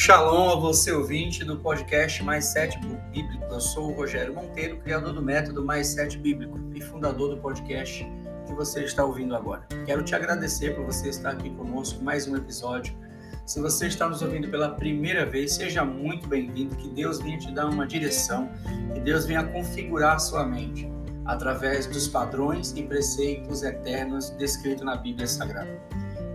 Shalom a você, ouvinte do podcast Mais Sete Bíblico. Eu sou o Rogério Monteiro, criador do método Mais Sete Bíblico e fundador do podcast que você está ouvindo agora. Quero te agradecer por você estar aqui conosco mais um episódio. Se você está nos ouvindo pela primeira vez, seja muito bem-vindo. Que Deus venha te dar uma direção, que Deus venha configurar sua mente através dos padrões e preceitos eternos descritos na Bíblia Sagrada.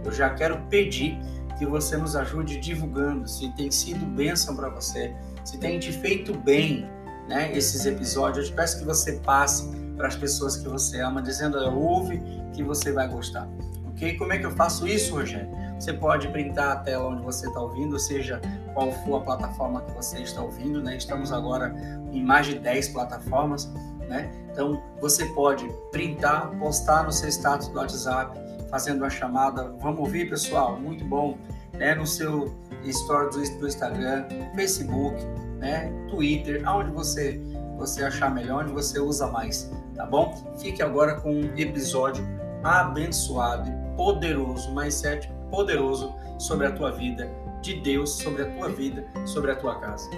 Eu já quero pedir que você nos ajude divulgando, se tem sido bênção para você, se tem te feito bem né, esses episódios. Eu te peço que você passe para as pessoas que você ama, dizendo, ouve que você vai gostar. Ok? Como é que eu faço isso, Rogério? Você pode printar a tela onde você está ouvindo, ou seja, qual for a plataforma que você está ouvindo, né? Estamos agora em mais de 10 plataformas, né? Então, você pode printar, postar no seu status do WhatsApp, fazendo uma chamada. Vamos ouvir, pessoal? Muito bom. Né? No seu story do, do Instagram, Facebook, né? Twitter, aonde você, você achar melhor, onde você usa mais, tá bom? Fique agora com um episódio abençoado e poderoso, mais sete poderoso sobre a tua vida, de Deus sobre a tua vida, sobre a tua casa.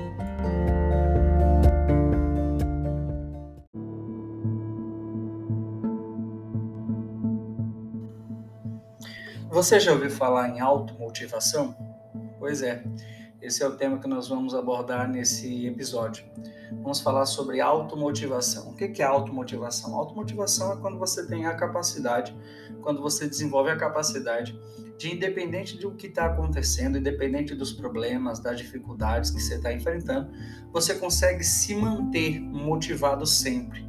Você já ouviu falar em automotivação? Pois é, esse é o tema que nós vamos abordar nesse episódio. Vamos falar sobre automotivação. O que é automotivação? Automotivação é quando você tem a capacidade, quando você desenvolve a capacidade de, independente do que está acontecendo, independente dos problemas, das dificuldades que você está enfrentando, você consegue se manter motivado sempre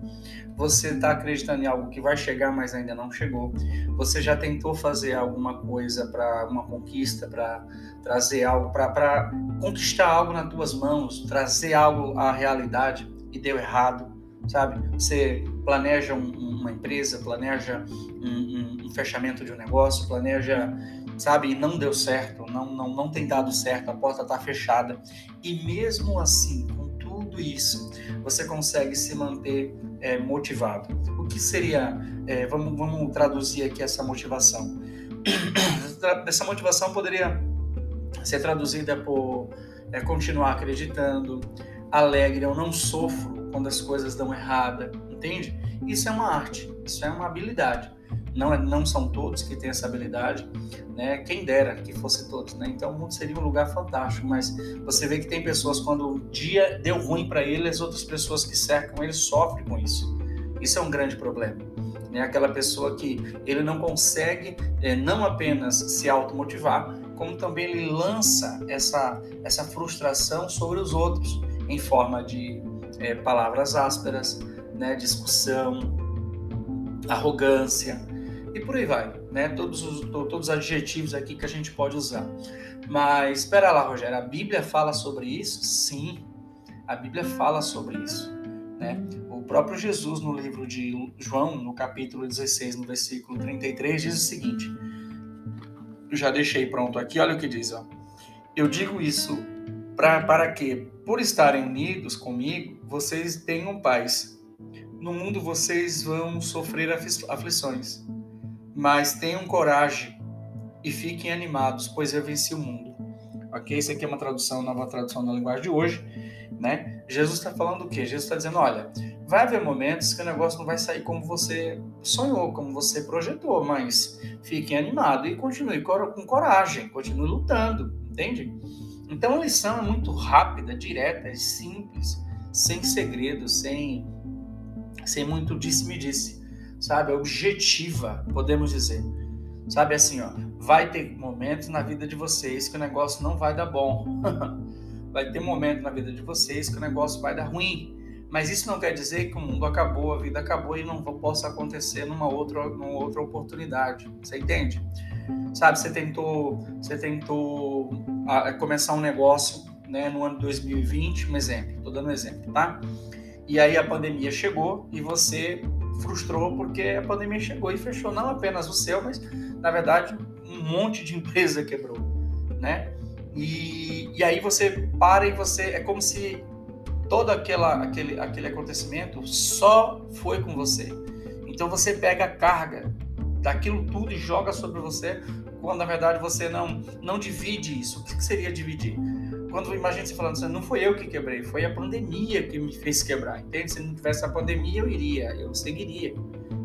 você está acreditando em algo que vai chegar, mas ainda não chegou. Você já tentou fazer alguma coisa para uma conquista, para trazer algo, para conquistar algo nas tuas mãos, trazer algo à realidade e deu errado, sabe? Você planeja um, uma empresa, planeja um, um, um, fechamento de um negócio, planeja, sabe, e não deu certo, não, não, não tem dado certo, a porta está fechada. E mesmo assim, tudo isso, você consegue se manter é, motivado. O que seria, é, vamos, vamos traduzir aqui essa motivação. Essa motivação poderia ser traduzida por é, continuar acreditando, alegre, eu não sofro quando as coisas dão errada, entende? Isso é uma arte, isso é uma habilidade não, é, não são todos que têm essa habilidade, né? Quem dera que fosse todos, né? Então o mundo seria um lugar fantástico, mas você vê que tem pessoas quando o dia deu ruim para ele, as outras pessoas que cercam ele sofrem com isso. Isso é um grande problema. Né? Aquela pessoa que ele não consegue é, não apenas se automotivar, como também ele lança essa, essa frustração sobre os outros em forma de é, palavras ásperas, né? discussão, arrogância, e por aí vai, né? Todos os, todos os adjetivos aqui que a gente pode usar. Mas espera lá, Rogério, a Bíblia fala sobre isso? Sim, a Bíblia fala sobre isso, né? O próprio Jesus no livro de João, no capítulo 16, no versículo 33, diz o seguinte: já deixei pronto aqui, olha o que diz, ó. Eu digo isso pra, para que, por estarem unidos comigo, vocês tenham paz. No mundo vocês vão sofrer aflições mas tenham coragem e fiquem animados, pois eu venci o mundo. Ok? Isso aqui é uma tradução, nova tradução da linguagem de hoje, né? Jesus está falando o quê? Jesus está dizendo, olha, vai haver momentos que o negócio não vai sair como você sonhou, como você projetou, mas fiquem animados e continue com coragem, continue lutando, entende? Então a lição é muito rápida, direta, simples, sem segredo, sem, sem muito disse-me-disse sabe? Objetiva, podemos dizer. Sabe assim, ó, vai ter momentos na vida de vocês que o negócio não vai dar bom. vai ter momentos na vida de vocês que o negócio vai dar ruim. Mas isso não quer dizer que o mundo acabou, a vida acabou e não possa acontecer numa outra, numa outra oportunidade. Você entende? Sabe, você tentou, você tentou começar um negócio né, no ano 2020, um exemplo, estou dando um exemplo, tá? E aí a pandemia chegou e você frustrou porque a pandemia chegou e fechou não apenas o seu, mas na verdade um monte de empresa quebrou, né? E, e aí você para e você é como se todo aquela, aquele, aquele acontecimento só foi com você. Então você pega a carga daquilo tudo e joga sobre você, quando na verdade você não não divide isso. O que seria dividir? Quando imagina você falando assim, não foi eu que quebrei, foi a pandemia que me fez quebrar, entende? Se não tivesse a pandemia, eu iria, eu seguiria,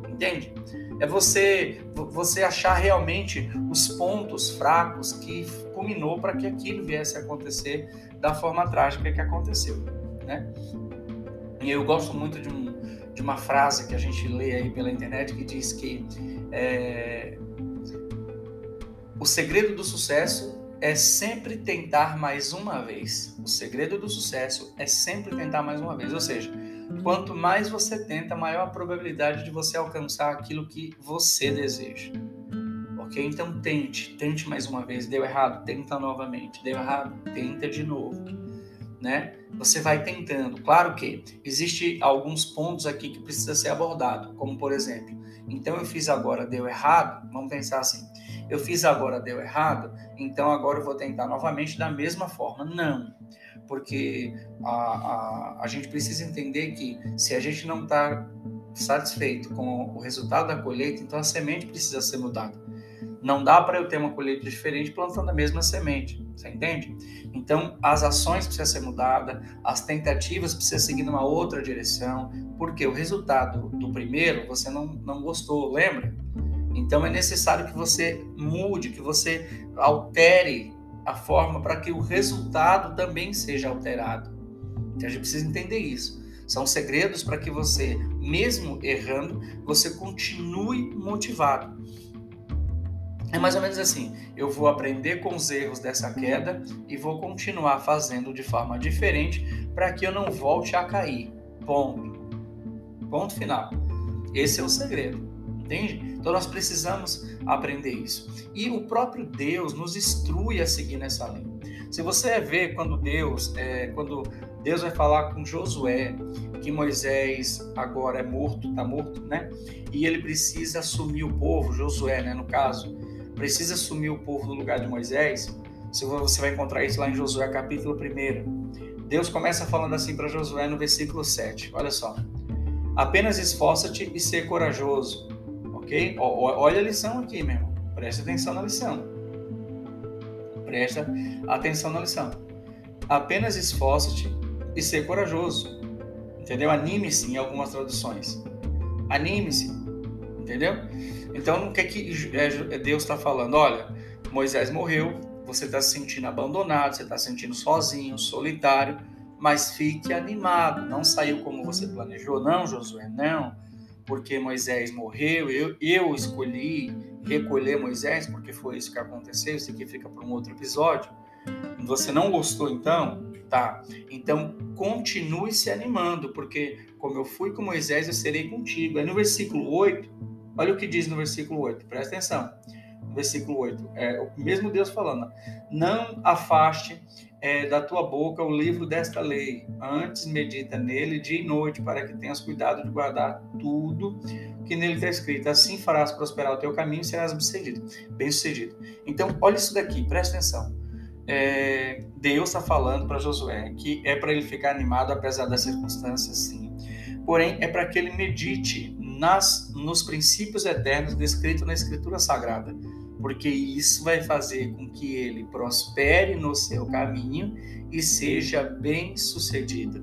entende? É você você achar realmente os pontos fracos que culminou para que aquilo viesse a acontecer da forma trágica que aconteceu, né? E eu gosto muito de, um, de uma frase que a gente lê aí pela internet que diz que é, o segredo do sucesso é sempre tentar mais uma vez. O segredo do sucesso é sempre tentar mais uma vez. Ou seja, quanto mais você tenta, maior a probabilidade de você alcançar aquilo que você deseja. Ok? Então tente, tente mais uma vez. Deu errado, tenta novamente. Deu errado, tenta de novo. Né? Você vai tentando. Claro que existe alguns pontos aqui que precisa ser abordado, como por exemplo, então eu fiz agora, deu errado. Vamos pensar assim eu fiz agora, deu errado, então agora eu vou tentar novamente da mesma forma. Não, porque a, a, a gente precisa entender que se a gente não está satisfeito com o resultado da colheita, então a semente precisa ser mudada. Não dá para eu ter uma colheita diferente plantando a mesma semente, você entende? Então, as ações precisam ser mudadas, as tentativas precisam seguir numa outra direção, porque o resultado do primeiro você não, não gostou, lembra? Então é necessário que você mude, que você altere a forma para que o resultado também seja alterado. Então, a gente precisa entender isso. São segredos para que você, mesmo errando, você continue motivado. É mais ou menos assim: eu vou aprender com os erros dessa queda e vou continuar fazendo de forma diferente para que eu não volte a cair. Ponto. Ponto final. Esse é o segredo. Entende? Então nós precisamos aprender isso. E o próprio Deus nos instrui a seguir nessa linha. Se você ver quando Deus, é, quando Deus vai falar com Josué que Moisés agora é morto, está morto, né? E ele precisa assumir o povo, Josué, né, no caso, precisa assumir o povo no lugar de Moisés. Se você vai encontrar isso lá em Josué capítulo 1. Deus começa falando assim para Josué no versículo 7. Olha só. Apenas esforça-te e ser corajoso Olha a lição aqui, meu irmão. Presta atenção na lição. Presta atenção na lição. Apenas esforça-te e ser corajoso. Entendeu? Anime-se em algumas traduções. Anime-se. Entendeu? Então, o que é que é, Deus está falando? Olha, Moisés morreu, você está se sentindo abandonado, você está se sentindo sozinho, solitário, mas fique animado. Não saiu como você planejou, não, Josué, não porque Moisés morreu, eu, eu escolhi recolher Moisés, porque foi isso que aconteceu, isso aqui fica para um outro episódio. Você não gostou então? Tá. Então continue se animando, porque como eu fui com Moisés, eu serei contigo. Aí no versículo 8, olha o que diz no versículo 8, presta atenção. No versículo 8, é o mesmo Deus falando: Não afaste é, da tua boca o livro desta lei. Antes medita nele dia e noite, para que tenhas cuidado de guardar tudo que nele está escrito. Assim farás prosperar o teu caminho e serás bem-sucedido. Bem sucedido. Então, olha isso daqui, presta atenção. É, Deus está falando para Josué que é para ele ficar animado apesar das circunstâncias, sim. Porém, é para que ele medite nas, nos princípios eternos descritos na Escritura Sagrada porque isso vai fazer com que ele prospere no seu caminho e seja bem-sucedido.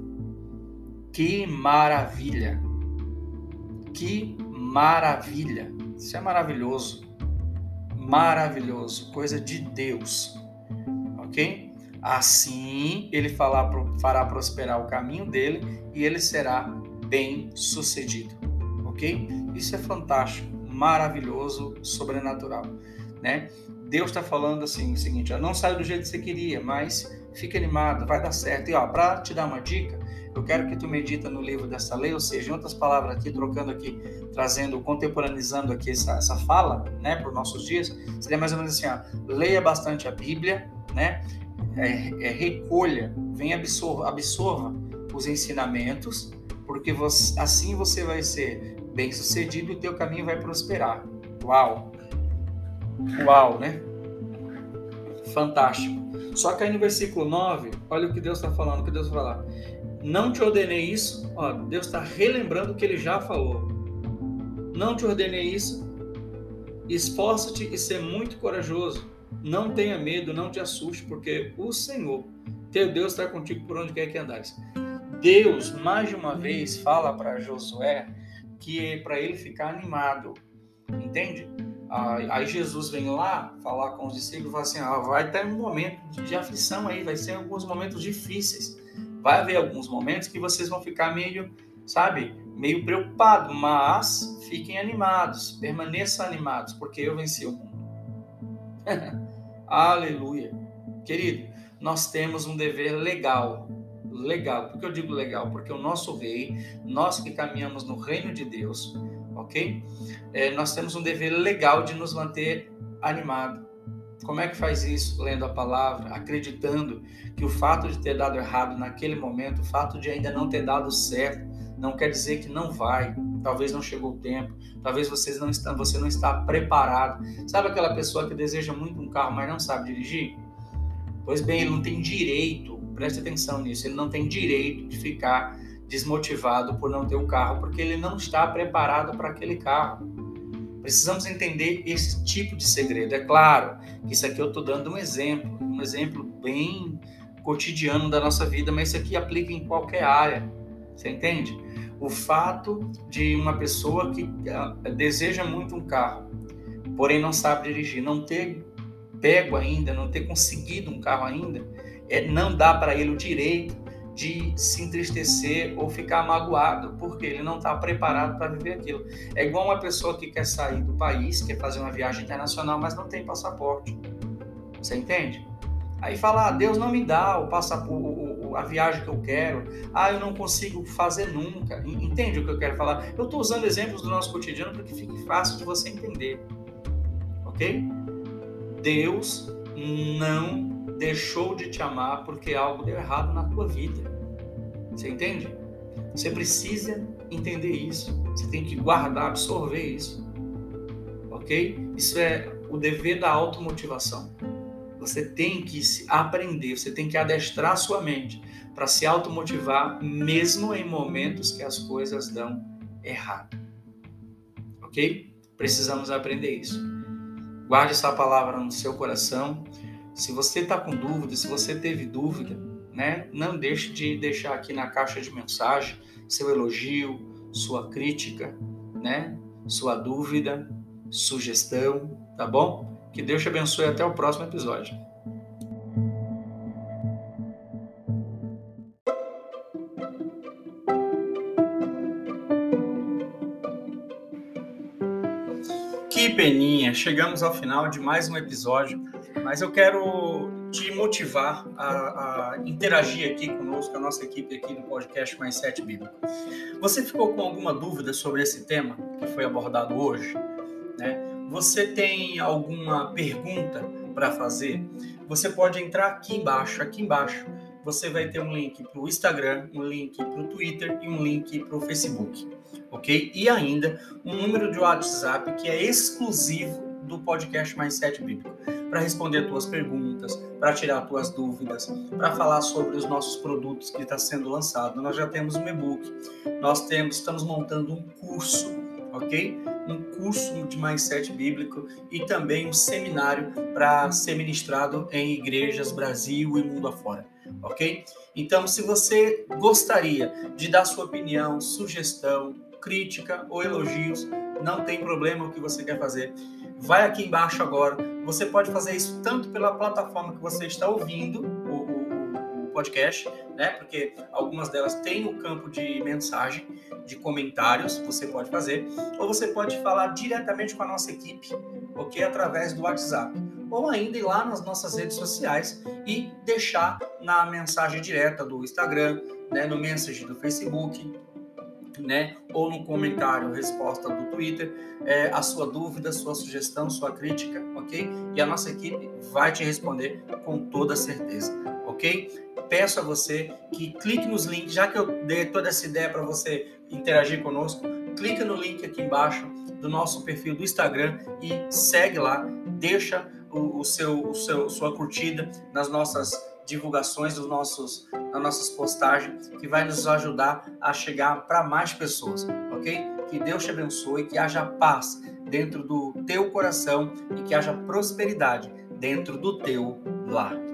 Que maravilha! Que maravilha! Isso é maravilhoso. Maravilhoso, coisa de Deus. OK? Assim, ele fará, prosperar o caminho dele e ele será bem-sucedido. OK? Isso é fantástico, maravilhoso, sobrenatural né? Deus está falando assim o seguinte: ó, não saiu do jeito que você queria, mas fique animado, vai dar certo. E ó, para te dar uma dica, eu quero que tu medita no livro dessa lei, ou seja, em outras palavras aqui, trocando aqui, trazendo, contemporaneizando aqui essa, essa fala, né, para os nossos dias, seria mais ou menos assim, ó, leia bastante a Bíblia, né, é, é, recolha, venha absorva, absorva os ensinamentos, porque você, assim você vai ser bem sucedido e o teu caminho vai prosperar. Uau! Uau, né? Fantástico. Só que aí no versículo 9, olha o que Deus está falando, o que Deus vai falar. Não te ordenei isso, ó, Deus está relembrando o que ele já falou. Não te ordenei isso, esforça-te e ser muito corajoso. Não tenha medo, não te assuste, porque o Senhor, teu Deus está contigo por onde quer que andares. Deus, mais de uma vez, fala para Josué que é para ele ficar animado, entende? Aí Jesus vem lá falar com os discípulos e fala assim: ah, vai ter um momento de aflição aí, vai ser alguns momentos difíceis. Vai haver alguns momentos que vocês vão ficar meio, sabe, meio preocupados, mas fiquem animados, permaneçam animados, porque eu venci o mundo. Aleluia. Querido, nós temos um dever legal. Legal. Por que eu digo legal? Porque o nosso rei, nós que caminhamos no reino de Deus, ok? É, nós temos um dever legal de nos manter animado. Como é que faz isso? Lendo a palavra, acreditando que o fato de ter dado errado naquele momento, o fato de ainda não ter dado certo, não quer dizer que não vai. Talvez não chegou o tempo, talvez vocês não estão, você não está preparado. Sabe aquela pessoa que deseja muito um carro, mas não sabe dirigir? Pois bem, ele não tem direito, preste atenção nisso, ele não tem direito de ficar desmotivado por não ter o carro, porque ele não está preparado para aquele carro. Precisamos entender esse tipo de segredo. É claro que isso aqui eu estou dando um exemplo, um exemplo bem cotidiano da nossa vida, mas isso aqui aplica em qualquer área. Você entende? O fato de uma pessoa que ah, deseja muito um carro, porém não sabe dirigir, não ter pego ainda, não ter conseguido um carro ainda, é, não dá para ele o direito de se entristecer ou ficar magoado, porque ele não está preparado para viver aquilo. É igual uma pessoa que quer sair do país, quer fazer uma viagem internacional, mas não tem passaporte. Você entende? Aí fala, ah, Deus não me dá o passaporte, a viagem que eu quero. Ah, eu não consigo fazer nunca. Entende o que eu quero falar? Eu estou usando exemplos do nosso cotidiano para que fique fácil de você entender. Ok? Deus não deixou de te amar porque algo deu errado na tua vida. Você entende? Você precisa entender isso. Você tem que guardar, absorver isso. Ok? Isso é o dever da automotivação. Você tem que aprender, você tem que adestrar sua mente para se automotivar, mesmo em momentos que as coisas dão errado. Ok? Precisamos aprender isso. Guarde essa palavra no seu coração se você está com dúvida, se você teve dúvida, né, não deixe de deixar aqui na caixa de mensagem seu elogio, sua crítica, né, sua dúvida, sugestão, tá bom? Que Deus te abençoe até o próximo episódio. Que peninha! Chegamos ao final de mais um episódio mas eu quero te motivar a, a, interagir aqui conosco, a nossa equipe aqui do podcast Mais Sete Bíblico. Você ficou com alguma dúvida sobre esse tema que foi abordado hoje? Né? Você tem alguma pergunta para fazer? Você pode entrar aqui embaixo, aqui embaixo. Você vai ter um link para o Instagram, um link para o Twitter e um link para o Facebook, ok? E ainda um número de WhatsApp que é exclusivo do podcast Mais Sete Bíblico para responder tuas perguntas, para tirar tuas dúvidas, para falar sobre os nossos produtos que está sendo lançado. Nós já temos um e-book, nós temos, estamos montando um curso, ok? Um curso de mindset bíblico e também um seminário para ser ministrado em igrejas Brasil e mundo afora, ok? Então, se você gostaria de dar sua opinião, sugestão, crítica ou elogios, não tem problema o que você quer fazer. Vai aqui embaixo agora. Você pode fazer isso tanto pela plataforma que você está ouvindo o, o, o podcast, né? Porque algumas delas têm o campo de mensagem, de comentários, você pode fazer, ou você pode falar diretamente com a nossa equipe, ok? Através do WhatsApp. Ou ainda ir lá nas nossas redes sociais e deixar na mensagem direta do Instagram, né, no message do Facebook, né, ou no comentário, resposta do Twitter, é, a sua dúvida, sua sugestão, sua crítica, ok? E a nossa equipe vai te responder com toda certeza, ok? Peço a você que clique nos links, já que eu dei toda essa ideia para você interagir conosco, clica no link aqui embaixo do nosso perfil do Instagram e segue lá, deixa o, o seu, o seu, sua curtida nas nossas divulgações dos nossos, das nossas postagens, que vai nos ajudar a chegar para mais pessoas, ok? Que Deus te abençoe, que haja paz dentro do teu coração e que haja prosperidade dentro do teu lar.